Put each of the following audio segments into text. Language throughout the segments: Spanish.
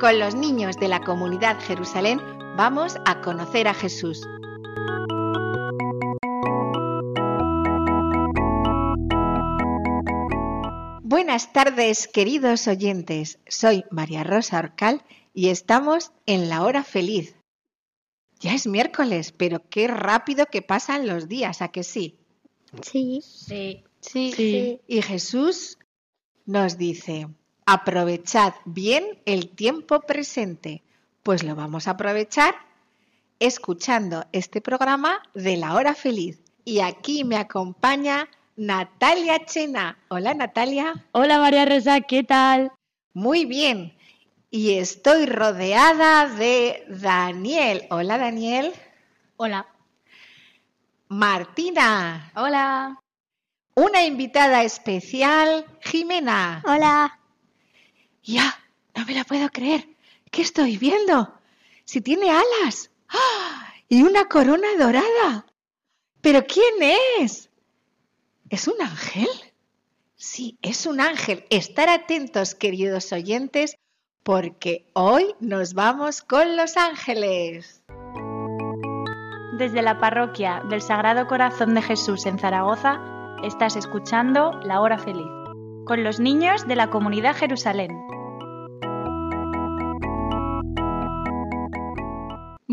Con los niños de la comunidad Jerusalén, vamos a conocer a Jesús. Buenas tardes, queridos oyentes. Soy María Rosa Orcal y estamos en la hora feliz. Ya es miércoles, pero qué rápido que pasan los días, ¿a que sí? Sí. Sí. Sí. Sí. Y Jesús nos dice, aprovechad bien el tiempo presente, pues lo vamos a aprovechar escuchando este programa de la hora feliz. Y aquí me acompaña Natalia Chena. Hola Natalia. Hola María Rosa, ¿qué tal? Muy bien. Y estoy rodeada de Daniel. Hola Daniel. Hola. Martina. Hola. Una invitada especial, Jimena. Hola. Ya, no me la puedo creer. ¿Qué estoy viendo? Si tiene alas. ¡Ah! Y una corona dorada. ¿Pero quién es? ¿Es un ángel? Sí, es un ángel. Estar atentos, queridos oyentes, porque hoy nos vamos con los ángeles. Desde la parroquia del Sagrado Corazón de Jesús en Zaragoza, estás escuchando La Hora Feliz, con los niños de la comunidad Jerusalén.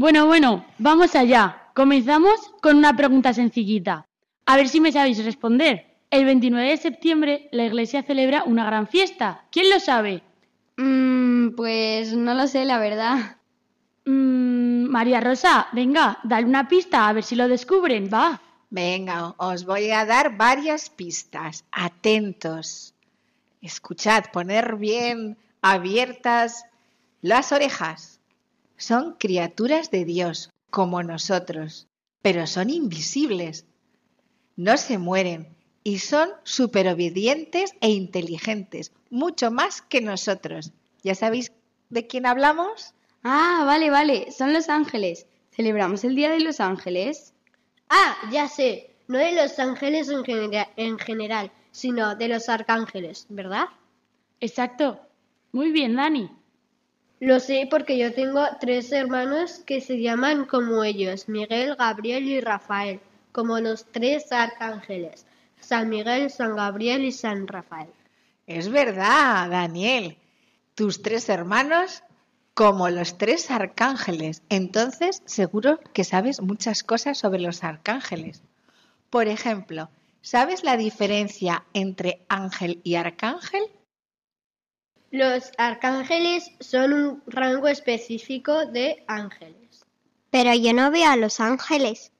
Bueno, bueno, vamos allá. Comenzamos con una pregunta sencillita. A ver si me sabéis responder. El 29 de septiembre la iglesia celebra una gran fiesta. ¿Quién lo sabe? Mm, pues no lo sé, la verdad. Mm, María Rosa, venga, dale una pista a ver si lo descubren, va. Venga, os voy a dar varias pistas. Atentos. Escuchad, poner bien abiertas las orejas. Son criaturas de Dios, como nosotros, pero son invisibles. No se mueren y son superobedientes e inteligentes, mucho más que nosotros. ¿Ya sabéis de quién hablamos? Ah, vale, vale. Son los ángeles. ¿Celebramos el Día de los Ángeles? Ah, ya sé, no de los ángeles en, genera- en general, sino de los arcángeles, ¿verdad? Exacto. Muy bien, Dani. Lo sé porque yo tengo tres hermanos que se llaman como ellos, Miguel, Gabriel y Rafael, como los tres arcángeles, San Miguel, San Gabriel y San Rafael. Es verdad, Daniel. Tus tres hermanos como los tres arcángeles. Entonces, seguro que sabes muchas cosas sobre los arcángeles. Por ejemplo, ¿sabes la diferencia entre ángel y arcángel? Los arcángeles son un rango específico de ángeles. Pero yo no veo a los ángeles.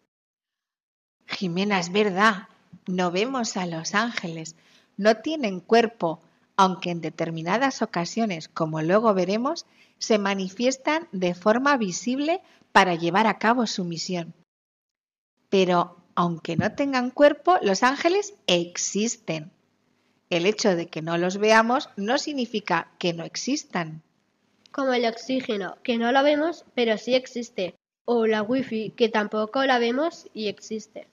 Jimena, es verdad. No vemos a los ángeles. No tienen cuerpo, aunque en determinadas ocasiones, como luego veremos, se manifiestan de forma visible para llevar a cabo su misión. Pero, aunque no tengan cuerpo, los ángeles existen. El hecho de que no los veamos no significa que no existan. Como el oxígeno, que no lo vemos, pero sí existe. O la wifi, que tampoco la vemos y existe.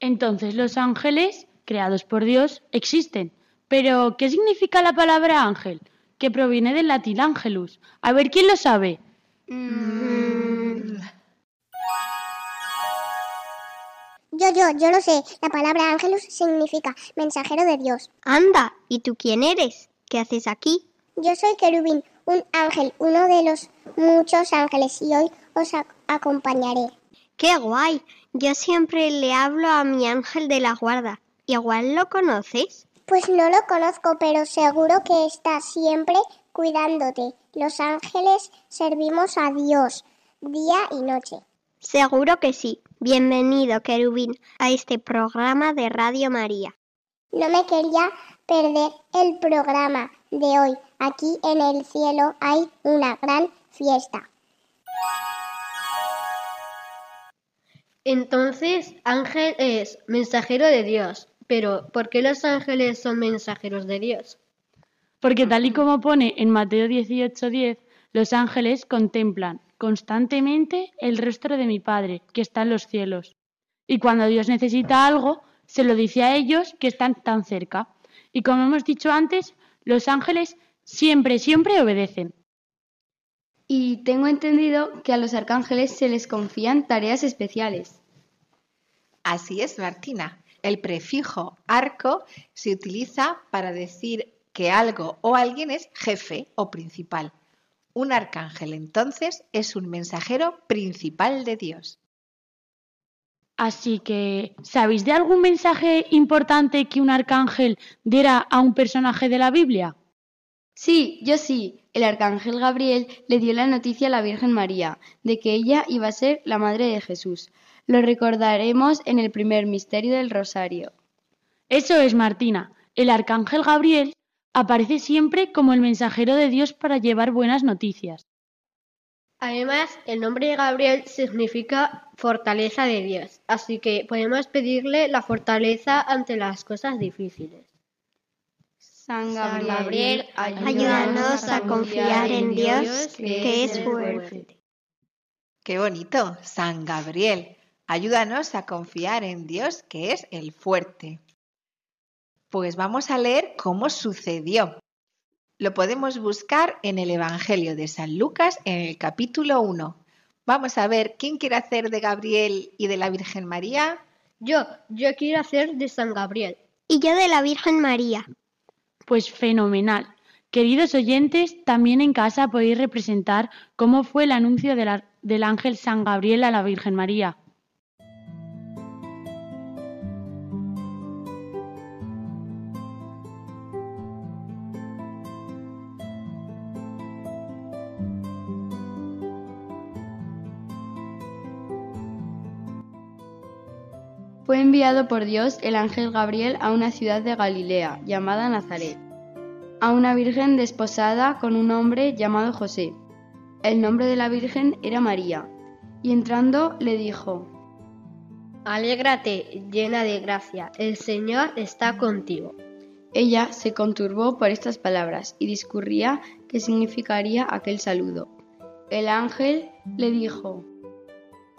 Entonces los ángeles, creados por Dios, existen. Pero, ¿qué significa la palabra ángel? Que proviene del latín angelus. A ver, ¿quién lo sabe? Yo, yo, yo lo sé. La palabra ángelus significa mensajero de Dios. Anda, ¿y tú quién eres? ¿Qué haces aquí? Yo soy querubín, un ángel, uno de los muchos ángeles, y hoy os ac- acompañaré. ¡Qué guay! Yo siempre le hablo a mi ángel de la guarda. Igual lo conoces. Pues no lo conozco, pero seguro que está siempre cuidándote. Los ángeles servimos a Dios día y noche. Seguro que sí. Bienvenido, querubín, a este programa de Radio María. No me quería perder el programa de hoy. Aquí en el cielo hay una gran fiesta. Entonces, ángel es mensajero de Dios. Pero, ¿por qué los ángeles son mensajeros de Dios? Porque tal y como pone en Mateo 18:10, los ángeles contemplan constantemente el rostro de mi Padre, que está en los cielos. Y cuando Dios necesita algo, se lo dice a ellos que están tan cerca. Y como hemos dicho antes, los ángeles siempre, siempre obedecen. Y tengo entendido que a los arcángeles se les confían tareas especiales. Así es, Martina. El prefijo arco se utiliza para decir que algo o alguien es jefe o principal. Un arcángel entonces es un mensajero principal de Dios. Así que, ¿sabéis de algún mensaje importante que un arcángel diera a un personaje de la Biblia? Sí, yo sí. El arcángel Gabriel le dio la noticia a la Virgen María de que ella iba a ser la madre de Jesús. Lo recordaremos en el primer misterio del Rosario. Eso es, Martina. El arcángel Gabriel aparece siempre como el mensajero de Dios para llevar buenas noticias. Además, el nombre de Gabriel significa fortaleza de Dios, así que podemos pedirle la fortaleza ante las cosas difíciles. San San Gabriel, Gabriel, Ayúdanos a confiar en Dios, que es fuerte. Qué bonito, San Gabriel. Ayúdanos a confiar en Dios, que es el fuerte. Pues vamos a leer cómo sucedió. Lo podemos buscar en el Evangelio de San Lucas en el capítulo 1. Vamos a ver quién quiere hacer de Gabriel y de la Virgen María. Yo, yo quiero hacer de San Gabriel. Y yo de la Virgen María. Pues fenomenal. Queridos oyentes, también en casa podéis representar cómo fue el anuncio de la- del ángel San Gabriel a la Virgen María. Fue enviado por Dios el ángel Gabriel a una ciudad de Galilea llamada Nazaret, a una virgen desposada con un hombre llamado José. El nombre de la virgen era María, y entrando le dijo, Alégrate, llena de gracia, el Señor está contigo. Ella se conturbó por estas palabras y discurría qué significaría aquel saludo. El ángel le dijo,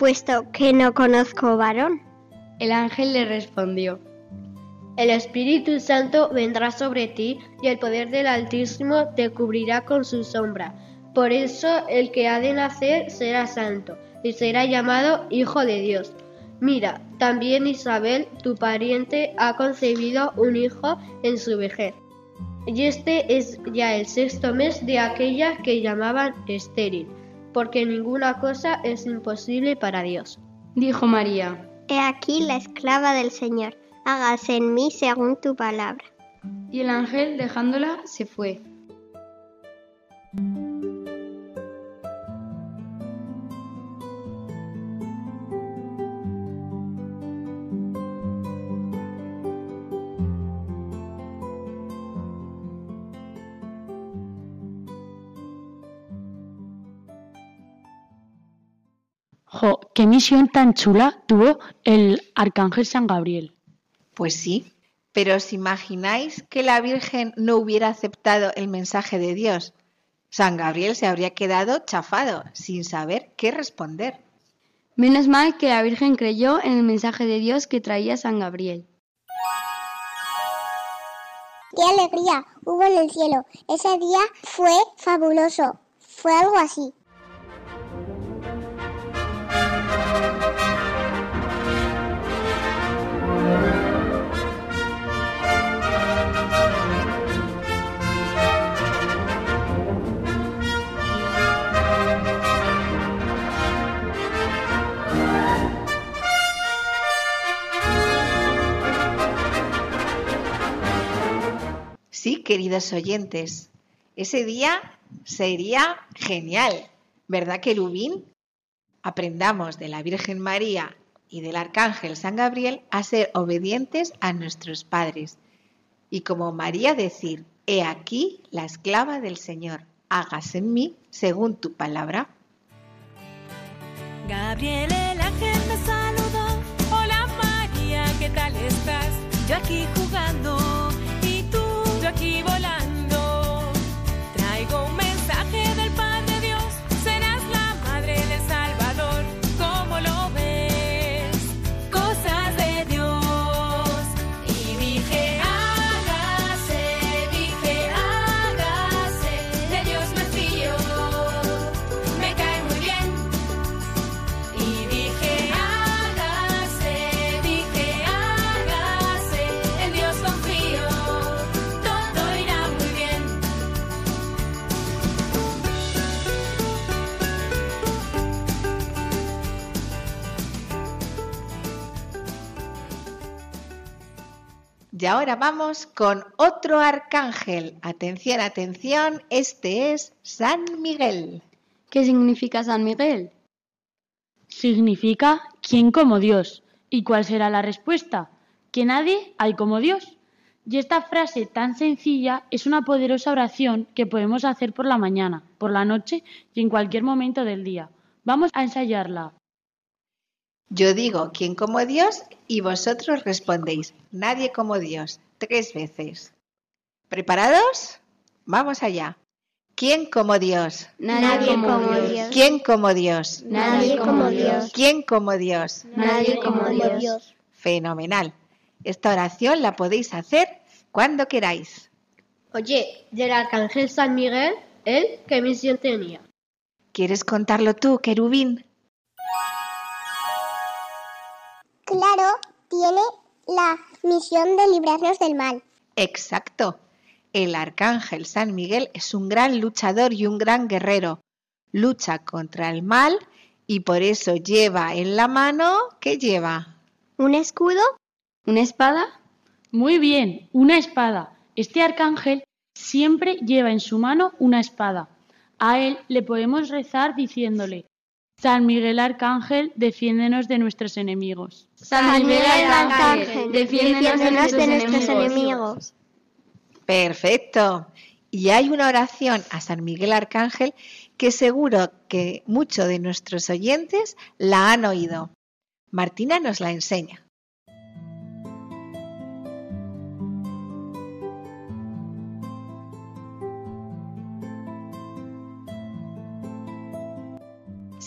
Puesto que no conozco varón. El ángel le respondió, El Espíritu Santo vendrá sobre ti y el poder del Altísimo te cubrirá con su sombra. Por eso el que ha de nacer será santo y será llamado Hijo de Dios. Mira, también Isabel, tu pariente, ha concebido un hijo en su vejez. Y este es ya el sexto mes de aquella que llamaban estéril, porque ninguna cosa es imposible para Dios. dijo María. He aquí la esclava del Señor. Hágase en mí según tu palabra. Y el ángel, dejándola, se fue. Qué misión tan chula tuvo el arcángel San Gabriel. Pues sí, pero ¿os imagináis que la Virgen no hubiera aceptado el mensaje de Dios? San Gabriel se habría quedado chafado, sin saber qué responder. Menos mal que la Virgen creyó en el mensaje de Dios que traía San Gabriel. ¡Qué alegría hubo en el cielo! Ese día fue fabuloso. Fue algo así. Sí, queridos oyentes, ese día sería genial, ¿verdad, querubín? Aprendamos de la Virgen María y del Arcángel San Gabriel a ser obedientes a nuestros padres. Y como María decir, he aquí la esclava del Señor, hágase en mí según tu palabra. Gabriel el ángel. Hola María, ¿qué tal estás? Yo aquí jugando Y ahora vamos con otro arcángel. Atención, atención, este es San Miguel. ¿Qué significa San Miguel? Significa ¿quién como Dios? ¿Y cuál será la respuesta? Que nadie hay como Dios. Y esta frase tan sencilla es una poderosa oración que podemos hacer por la mañana, por la noche y en cualquier momento del día. Vamos a ensayarla. Yo digo, ¿quién como Dios? Y vosotros respondéis, nadie como Dios, tres veces. ¿Preparados? Vamos allá. ¿Quién como Dios? Nadie como Dios. ¿Quién como Dios? Nadie como Dios. ¿Quién como Dios? Nadie como Dios. Fenomenal. Esta oración la podéis hacer cuando queráis. Oye, del arcángel San Miguel, ¿él qué misión tenía? ¿Quieres contarlo tú, querubín? Tiene la misión de librarnos del mal. Exacto. El arcángel San Miguel es un gran luchador y un gran guerrero. Lucha contra el mal y por eso lleva en la mano, ¿qué lleva? ¿Un escudo? ¿Una espada? Muy bien, una espada. Este arcángel siempre lleva en su mano una espada. A él le podemos rezar diciéndole, San Miguel Arcángel, defiéndenos de nuestros enemigos. San Miguel Arcángel, defiéndenos de defiéndenos de nuestros nuestros enemigos. enemigos. Perfecto. Y hay una oración a San Miguel Arcángel que seguro que muchos de nuestros oyentes la han oído. Martina nos la enseña.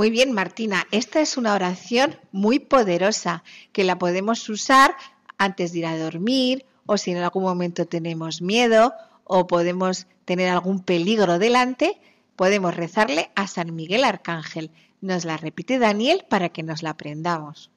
Muy bien, Martina. Esta es una oración muy poderosa que la podemos usar antes de ir a dormir o si en algún momento tenemos miedo o podemos tener algún peligro delante, podemos rezarle a San Miguel Arcángel. Nos la repite Daniel para que nos la aprendamos.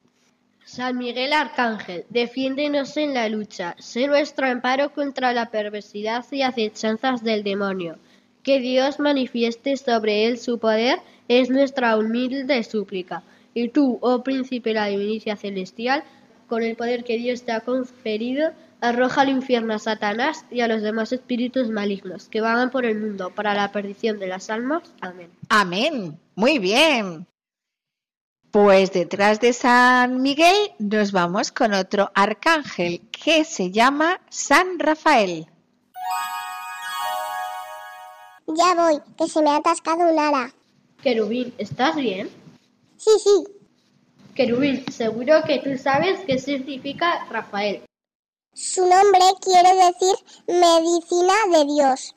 San Miguel Arcángel, defiéndenos en la lucha, sé nuestro amparo contra la perversidad y acechanzas del demonio. Que Dios manifieste sobre él su poder es nuestra humilde súplica. Y tú, oh príncipe de la milicia celestial, con el poder que Dios te ha conferido, arroja al infierno a Satanás y a los demás espíritus malignos que vagan por el mundo para la perdición de las almas. Amén. Amén. Muy bien. Pues detrás de San Miguel nos vamos con otro arcángel que se llama San Rafael. Ya voy, que se me ha atascado un ara. Querubín, ¿estás bien? Sí, sí. Querubín, seguro que tú sabes qué significa Rafael. Su nombre quiere decir medicina de Dios.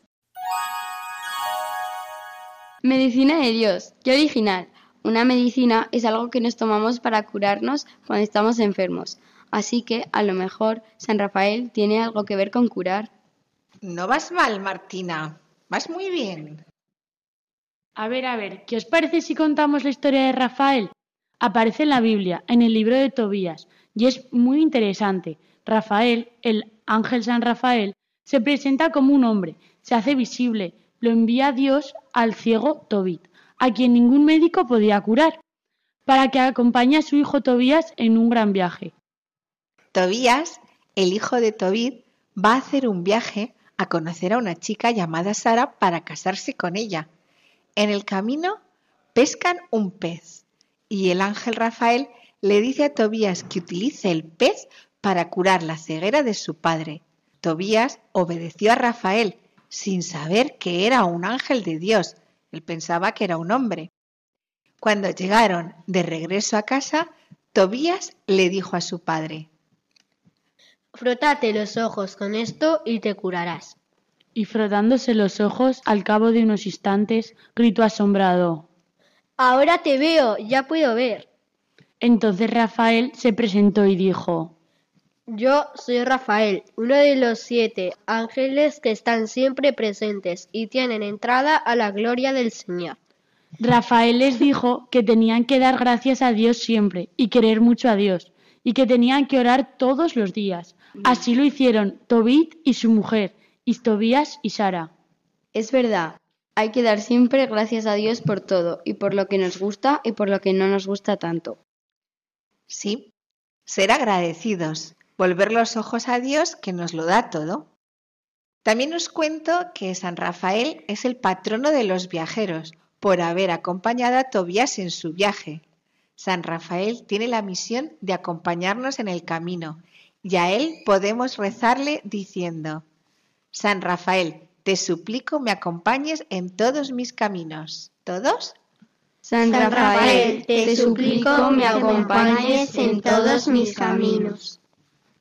Medicina de Dios, qué original. Una medicina es algo que nos tomamos para curarnos cuando estamos enfermos. Así que, a lo mejor, San Rafael tiene algo que ver con curar. No vas mal, Martina. Vas muy bien. A ver, a ver, ¿qué os parece si contamos la historia de Rafael? Aparece en la Biblia, en el libro de Tobías, y es muy interesante. Rafael, el ángel San Rafael, se presenta como un hombre, se hace visible, lo envía Dios al ciego Tobit, a quien ningún médico podía curar, para que acompañe a su hijo Tobías en un gran viaje. Tobías, el hijo de Tobit, va a hacer un viaje a conocer a una chica llamada Sara para casarse con ella. En el camino pescan un pez y el ángel Rafael le dice a Tobías que utilice el pez para curar la ceguera de su padre. Tobías obedeció a Rafael sin saber que era un ángel de Dios. Él pensaba que era un hombre. Cuando llegaron de regreso a casa, Tobías le dijo a su padre, Frótate los ojos con esto y te curarás. Y frotándose los ojos, al cabo de unos instantes, gritó asombrado. Ahora te veo, ya puedo ver. Entonces Rafael se presentó y dijo, Yo soy Rafael, uno de los siete ángeles que están siempre presentes y tienen entrada a la gloria del Señor. Rafael les dijo que tenían que dar gracias a Dios siempre y querer mucho a Dios, y que tenían que orar todos los días. Así lo hicieron Tobit y su mujer, y Tobías y Sara. Es verdad, hay que dar siempre gracias a Dios por todo, y por lo que nos gusta y por lo que no nos gusta tanto. Sí, ser agradecidos, volver los ojos a Dios que nos lo da todo. También os cuento que San Rafael es el patrono de los viajeros por haber acompañado a Tobías en su viaje. San Rafael tiene la misión de acompañarnos en el camino y a él podemos rezarle diciendo, San Rafael, te suplico me acompañes en todos mis caminos. ¿Todos? San Rafael, te suplico me acompañes en todos mis caminos.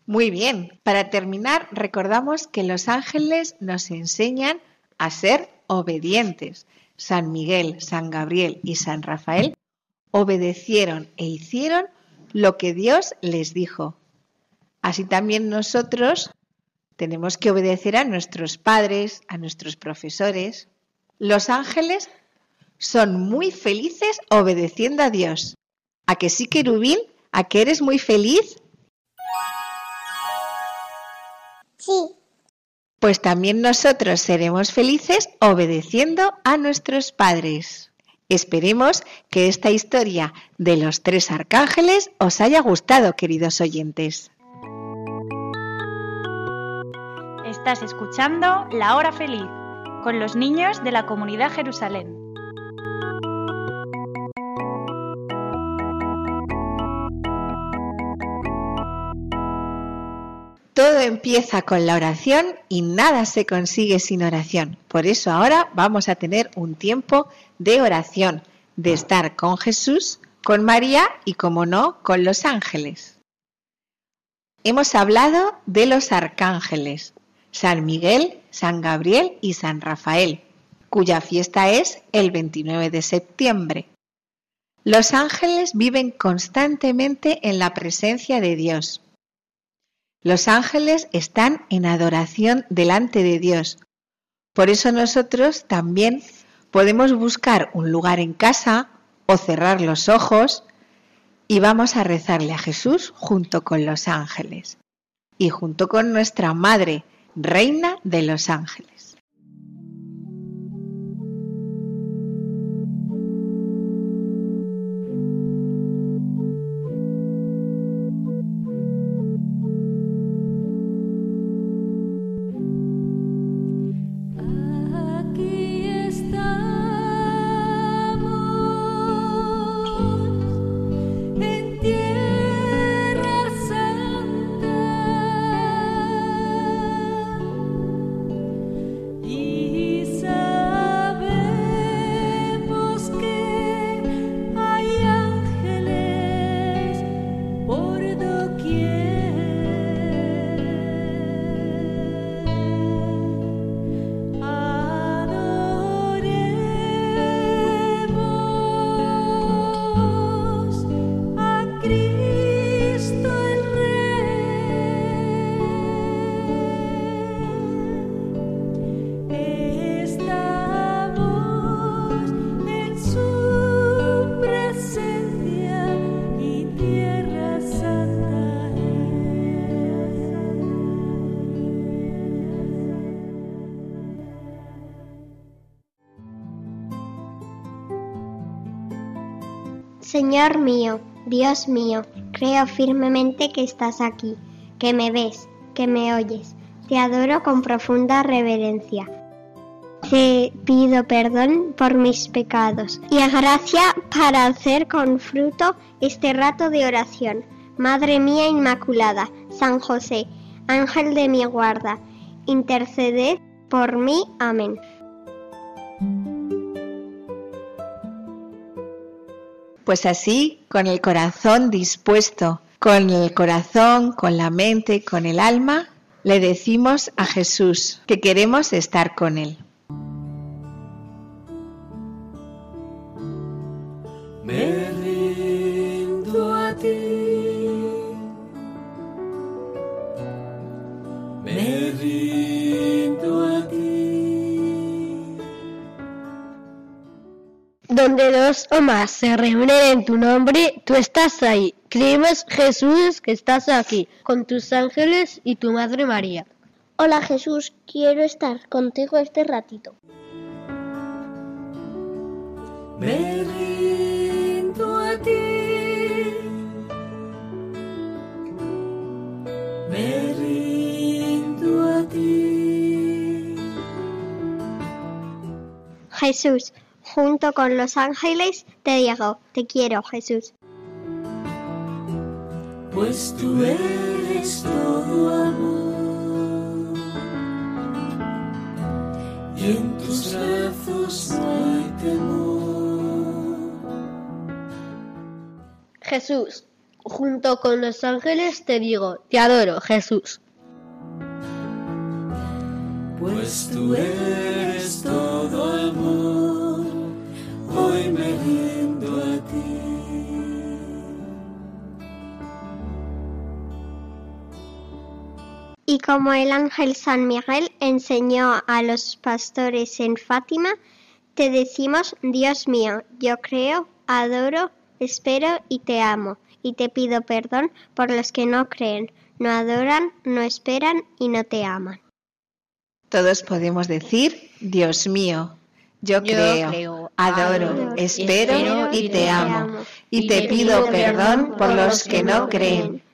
Muy bien. Para terminar, recordamos que los ángeles nos enseñan a ser obedientes. San Miguel, San Gabriel y San Rafael obedecieron e hicieron lo que Dios les dijo. Así también nosotros tenemos que obedecer a nuestros padres, a nuestros profesores. Los ángeles son muy felices obedeciendo a Dios. ¿A que sí, querubín? ¿A que eres muy feliz? Sí. Pues también nosotros seremos felices obedeciendo a nuestros padres. Esperemos que esta historia de los tres arcángeles os haya gustado, queridos oyentes. Estás escuchando La Hora Feliz con los niños de la comunidad Jerusalén. Todo empieza con la oración y nada se consigue sin oración. Por eso ahora vamos a tener un tiempo de oración, de estar con Jesús, con María y, como no, con los ángeles. Hemos hablado de los arcángeles, San Miguel, San Gabriel y San Rafael, cuya fiesta es el 29 de septiembre. Los ángeles viven constantemente en la presencia de Dios. Los ángeles están en adoración delante de Dios. Por eso nosotros también podemos buscar un lugar en casa o cerrar los ojos y vamos a rezarle a Jesús junto con los ángeles y junto con nuestra Madre, Reina de los Ángeles. Señor mío, Dios mío, creo firmemente que estás aquí, que me ves, que me oyes. Te adoro con profunda reverencia. Te pido perdón por mis pecados y gracia para hacer con fruto este rato de oración. Madre mía Inmaculada, San José, Ángel de mi guarda, interceded por mí. Amén. Pues así, con el corazón dispuesto, con el corazón, con la mente, con el alma, le decimos a Jesús que queremos estar con Él. Donde dos o más se reúnen en tu nombre, tú estás ahí. Creemos, Jesús, que estás aquí, con tus ángeles y tu Madre María. Hola Jesús, quiero estar contigo este ratito. Me rindo a ti. Me rindo a ti. Jesús, junto con los ángeles, te digo, te quiero, Jesús. Pues tú eres todo amor. Y en tus brazos no hay temor. Jesús, junto con los ángeles te digo, te adoro, Jesús. Pues tú eres todo amor, Y como el ángel San Miguel enseñó a los pastores en Fátima, te decimos, Dios mío, yo creo, adoro, espero y te amo, y te pido perdón por los que no creen, no adoran, no esperan y no te aman. Todos podemos decir, Dios mío, yo, creo, creo, adoro, adoro, espero espero y te amo. Y te pido perdón por los que no creen,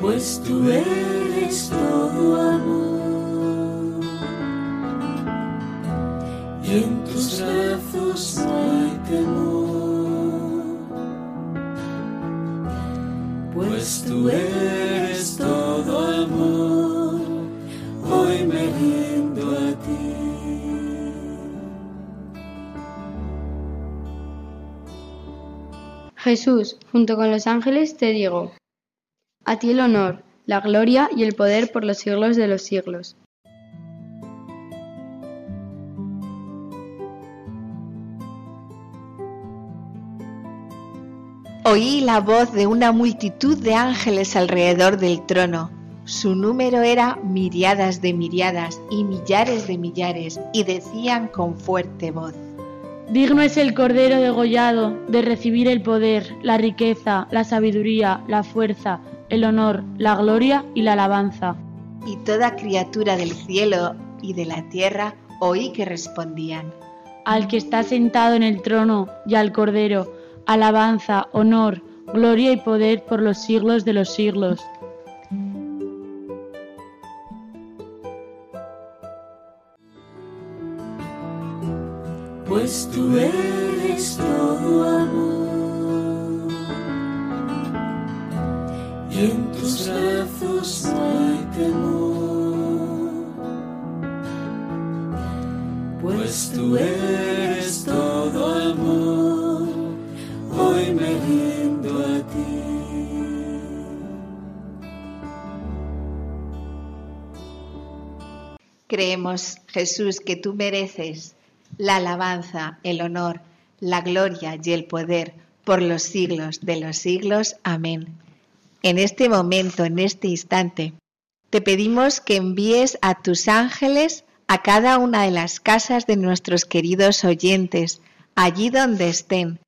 Pues tú eres todo amor. Y en tus brazos no hay temor. Pues tú eres todo amor, hoy me rindo a ti. Jesús, junto con los ángeles, te digo, a ti el honor, la gloria y el poder por los siglos de los siglos. Oí la voz de una multitud de ángeles alrededor del trono. Su número era miriadas de miriadas y millares de millares, y decían con fuerte voz. Digno es el Cordero degollado de recibir el poder, la riqueza, la sabiduría, la fuerza, el honor, la gloria y la alabanza. Y toda criatura del cielo y de la tierra oí que respondían. Al que está sentado en el trono y al Cordero, alabanza, honor, gloria y poder por los siglos de los siglos. Pues tú eres todo amor. En tus brazos no hay temor. Pues tú eres todo amor, hoy me a ti. Creemos, Jesús, que tú mereces la alabanza, el honor, la gloria y el poder por los siglos de los siglos. Amén. En este momento, en este instante, te pedimos que envíes a tus ángeles a cada una de las casas de nuestros queridos oyentes, allí donde estén.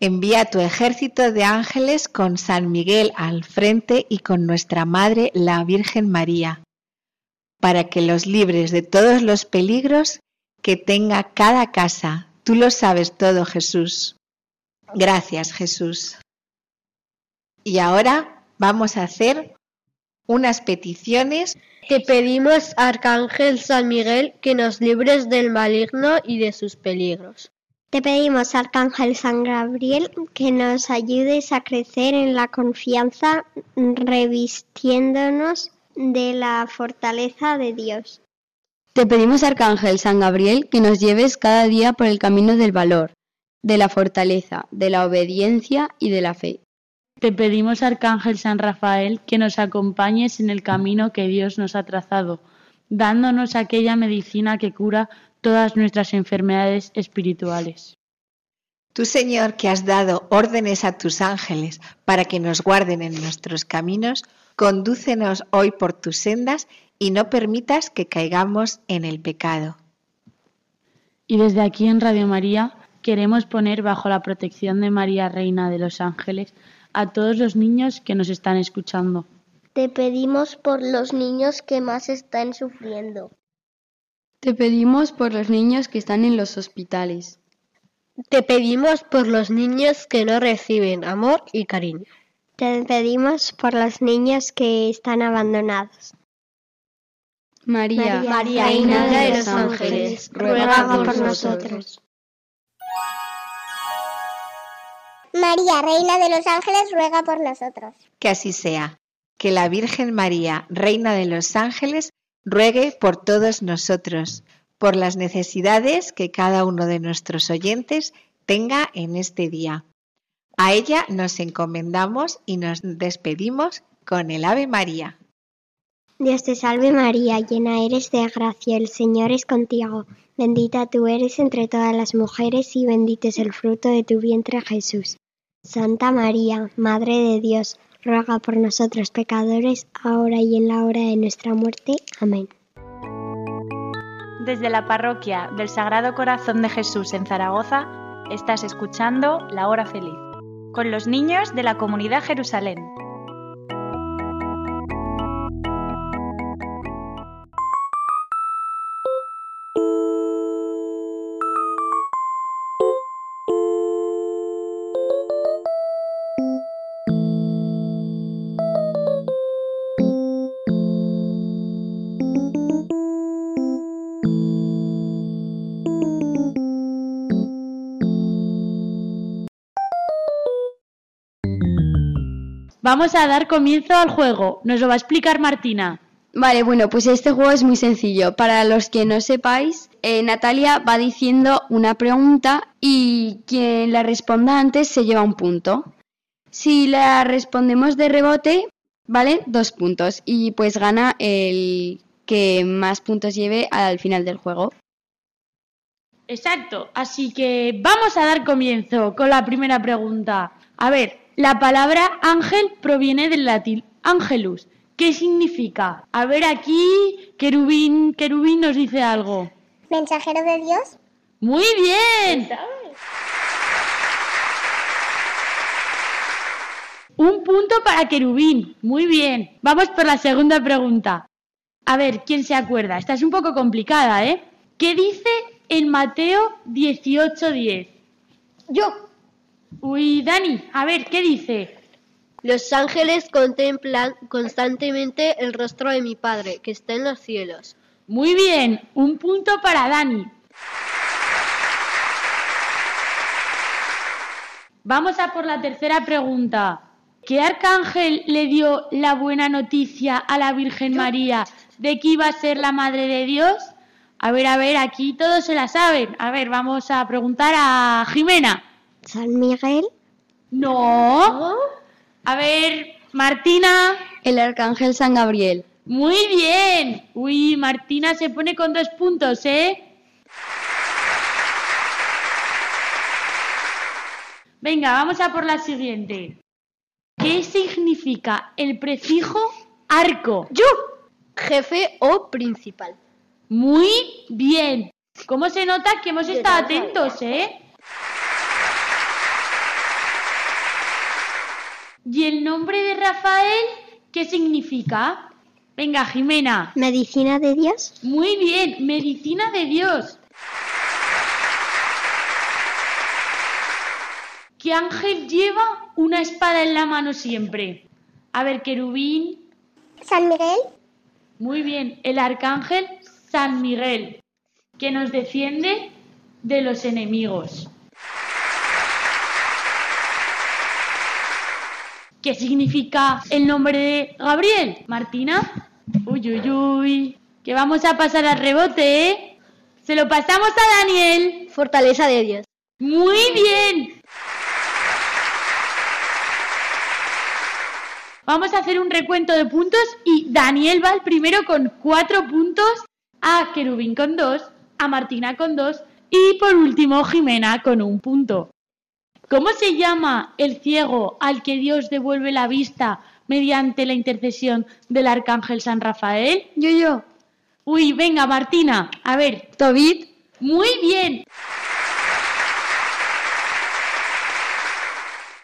Envía tu ejército de ángeles con San Miguel al frente y con nuestra Madre, la Virgen María, para que los libres de todos los peligros que tenga cada casa. Tú lo sabes todo, Jesús. Gracias, Jesús. Y ahora vamos a hacer unas peticiones. Te pedimos, Arcángel San Miguel, que nos libres del maligno y de sus peligros. Te pedimos, Arcángel San Gabriel, que nos ayudes a crecer en la confianza, revistiéndonos de la fortaleza de Dios. Te pedimos, Arcángel San Gabriel, que nos lleves cada día por el camino del valor, de la fortaleza, de la obediencia y de la fe. Te pedimos, Arcángel San Rafael, que nos acompañes en el camino que Dios nos ha trazado, dándonos aquella medicina que cura todas nuestras enfermedades espirituales. Tú, Señor, que has dado órdenes a tus ángeles para que nos guarden en nuestros caminos, condúcenos hoy por tus sendas y no permitas que caigamos en el pecado. Y desde aquí en Radio María queremos poner bajo la protección de María, Reina de los Ángeles, a todos los niños que nos están escuchando. Te pedimos por los niños que más están sufriendo. Te pedimos por los niños que están en los hospitales. Te pedimos por los niños que no reciben amor y cariño. Te pedimos por los niños que están abandonados. María, María, Reina Reina de los Ángeles, ruega por nosotros. María, Reina de los Ángeles, ruega por nosotros. Que así sea. Que la Virgen María, Reina de los Ángeles, ruegue por todos nosotros, por las necesidades que cada uno de nuestros oyentes tenga en este día. A ella nos encomendamos y nos despedimos con el Ave María. Dios te salve María, llena eres de gracia, el Señor es contigo. Bendita tú eres entre todas las mujeres y bendito es el fruto de tu vientre Jesús. Santa María, Madre de Dios, ruega por nosotros pecadores, ahora y en la hora de nuestra muerte. Amén. Desde la parroquia del Sagrado Corazón de Jesús en Zaragoza, estás escuchando La Hora Feliz, con los niños de la comunidad Jerusalén. Vamos a dar comienzo al juego. Nos lo va a explicar Martina. Vale, bueno, pues este juego es muy sencillo. Para los que no sepáis, eh, Natalia va diciendo una pregunta y quien la responda antes se lleva un punto. Si la respondemos de rebote, ¿vale? Dos puntos. Y pues gana el que más puntos lleve al final del juego. Exacto. Así que vamos a dar comienzo con la primera pregunta. A ver, la palabra ángel proviene del latín angelus. ¿Qué significa? A ver aquí, querubín, querubín nos dice algo. Mensajero de Dios. Muy bien. Un punto para querubín. Muy bien. Vamos por la segunda pregunta. A ver, ¿quién se acuerda? Esta es un poco complicada, ¿eh? ¿Qué dice en Mateo 18:10? Yo. Uy, Dani, a ver, ¿qué dice? Los ángeles contemplan constantemente el rostro de mi Padre, que está en los cielos. Muy bien, un punto para Dani. Vamos a por la tercera pregunta. ¿Qué arcángel le dio la buena noticia a la Virgen María de que iba a ser la Madre de Dios? A ver, a ver, aquí todos se la saben. A ver, vamos a preguntar a Jimena. San Miguel, No. A ver, Martina. El arcángel San Gabriel. Muy bien. Uy, Martina se pone con dos puntos, ¿eh? Venga, vamos a por la siguiente. ¿Qué significa el prefijo arco? Yo, jefe o principal. Muy bien. ¿Cómo se nota que hemos estado atentos, eh? ¿Y el nombre de Rafael qué significa? Venga, Jimena. ¿Medicina de Dios? Muy bien, medicina de Dios. ¿Qué ángel lleva una espada en la mano siempre? A ver, querubín. San Miguel, Muy bien, el arcángel San Miguel, que nos defiende de los enemigos. ¿Qué significa el nombre de Gabriel? Martina. Uy, uy, uy. Que vamos a pasar al rebote, ¿eh? Se lo pasamos a Daniel. Fortaleza de Dios. Muy bien. Vamos a hacer un recuento de puntos y Daniel va el primero con cuatro puntos, a Querubín con dos, a Martina con dos y por último Jimena con un punto. ¿Cómo se llama el ciego al que Dios devuelve la vista mediante la intercesión del arcángel San Rafael? Yo, yo. Uy, venga Martina, a ver. Tobit. Muy bien.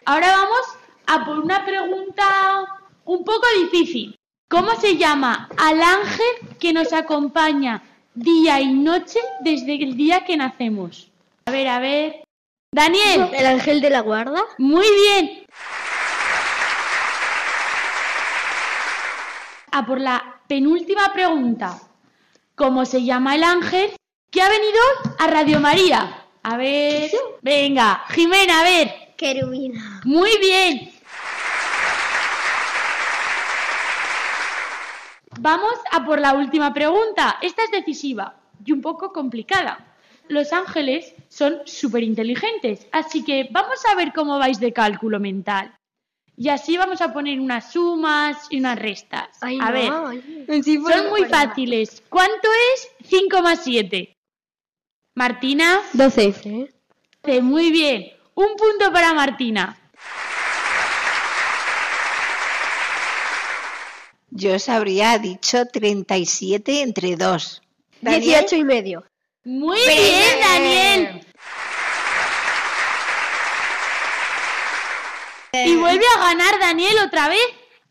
Ahora vamos a por una pregunta un poco difícil. ¿Cómo se llama al ángel que nos acompaña día y noche desde el día que nacemos? A ver, a ver. Daniel. El ángel de la guarda. Muy bien. A por la penúltima pregunta. ¿Cómo se llama el ángel que ha venido a Radio María? A ver. Venga, Jimena, a ver. Querubina. Muy bien. Vamos a por la última pregunta. Esta es decisiva y un poco complicada. Los ángeles son súper inteligentes, así que vamos a ver cómo vais de cálculo mental. Y así vamos a poner unas sumas y unas restas. Ay, a no, ver, oye. son muy fáciles. ¿Cuánto es 5 más 7? Martina. 12. Muy bien. Un punto para Martina. Yo os habría dicho 37 entre 2. 18 y medio. Muy bien, Daniel. Y vuelve a ganar Daniel otra vez.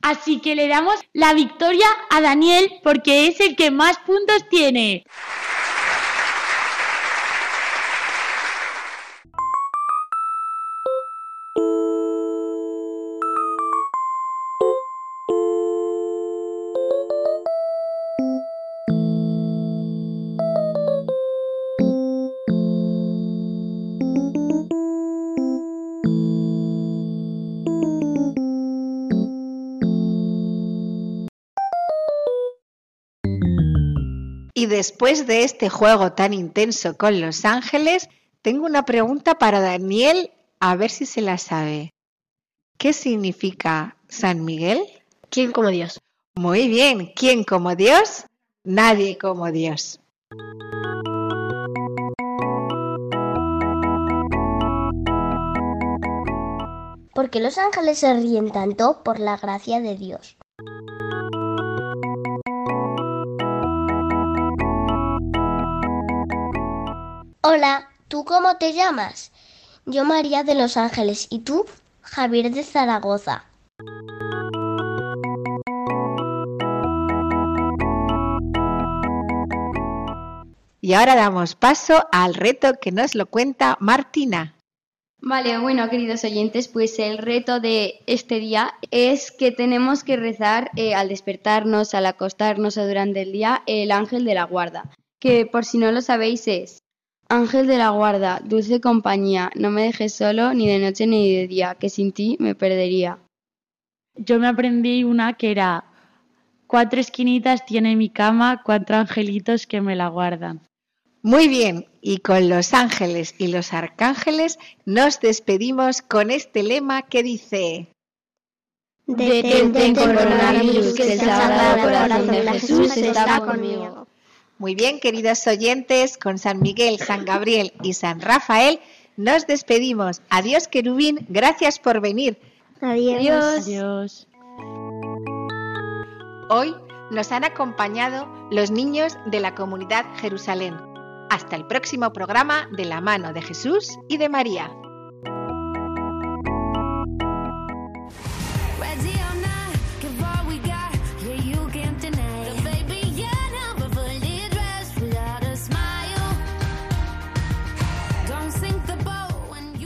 Así que le damos la victoria a Daniel porque es el que más puntos tiene. Después de este juego tan intenso con los ángeles, tengo una pregunta para Daniel, a ver si se la sabe. ¿Qué significa San Miguel? ¿Quién como Dios? Muy bien, ¿quién como Dios? Nadie como Dios. ¿por qué los ángeles se ríen tanto por la gracia de Dios? Hola, ¿tú cómo te llamas? Yo María de los Ángeles y tú Javier de Zaragoza. Y ahora damos paso al reto que nos lo cuenta Martina. Vale, bueno, queridos oyentes, pues el reto de este día es que tenemos que rezar eh, al despertarnos, al acostarnos o durante el día el ángel de la guarda, que por si no lo sabéis es Ángel de la guarda, dulce compañía, no me dejes solo ni de noche ni de día, que sin ti me perdería. Yo me aprendí una que era cuatro esquinitas tiene mi cama, cuatro angelitos que me la guardan. Muy bien, y con los ángeles y los arcángeles nos despedimos con este lema que dice... Detente coronavirus, que el sagrado corazón de Jesús está conmigo. Muy bien, queridos oyentes, con San Miguel, San Gabriel y San Rafael nos despedimos. Adiós, querubín. Gracias por venir. Adiós. Adiós. Hoy nos han acompañado los niños de la comunidad Jerusalén. Hasta el próximo programa de la mano de Jesús y de María.